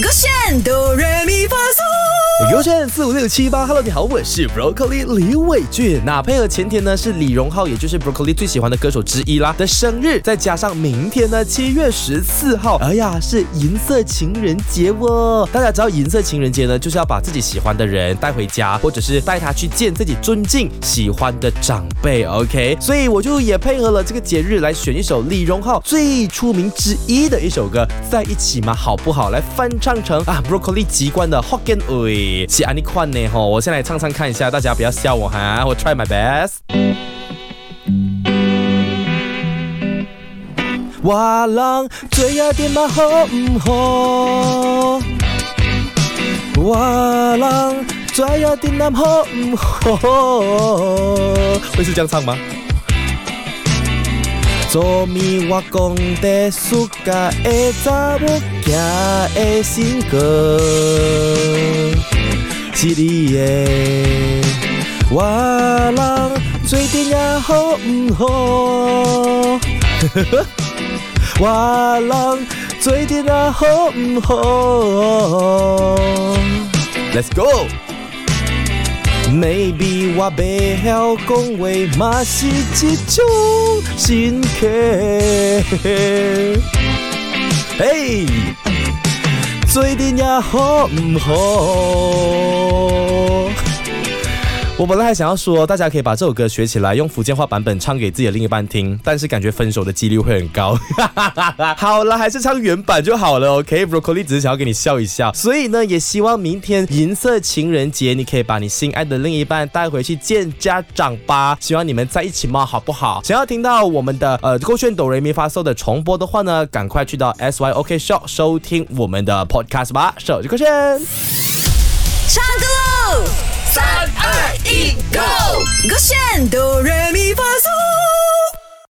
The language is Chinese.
Go，勾选哆来。优选四五六七八，Hello，你好，我是 Broccoli 李伟俊。那配合前天呢是李荣浩，也就是 Broccoli 最喜欢的歌手之一啦的生日，再加上明天呢七月十四号，哎呀是银色情人节哦。大家知道银色情人节呢，就是要把自己喜欢的人带回家，或者是带他去见自己尊敬喜欢的长辈。OK，所以我就也配合了这个节日来选一首李荣浩最出名之一的一首歌，在一起吗？好不好？来翻唱成啊 Broccoli 籍贯的 Hokkien 语。是安尼款呢吼，我先来唱唱看一下，大家不要笑我哈，我 try my best。我人做一点嘛好唔好？我人做一点嘛好唔好？会是这样唱吗？做咪我讲的暑假的查某囝的新歌，是你的。我人做阵也好唔好？我人做阵也好唔好？Let's go。Maybe 我袂晓讲话，嘛是一种心客。嘿，做阵也好唔好？我本来还想要说，大家可以把这首歌学起来，用福建话版本唱给自己的另一半听，但是感觉分手的几率会很高。好了，还是唱原版就好了。OK，Broccoli 只是想要给你笑一笑，所以呢，也希望明天银色情人节，你可以把你心爱的另一半带回去见家长吧。希望你们在一起嘛，好不好？想要听到我们的呃勾选哆瑞咪发嗦的重播的话呢，赶快去到 SYOK Show 收听我们的 Podcast 吧。手机勾炫，唱歌喽！三二一，Go！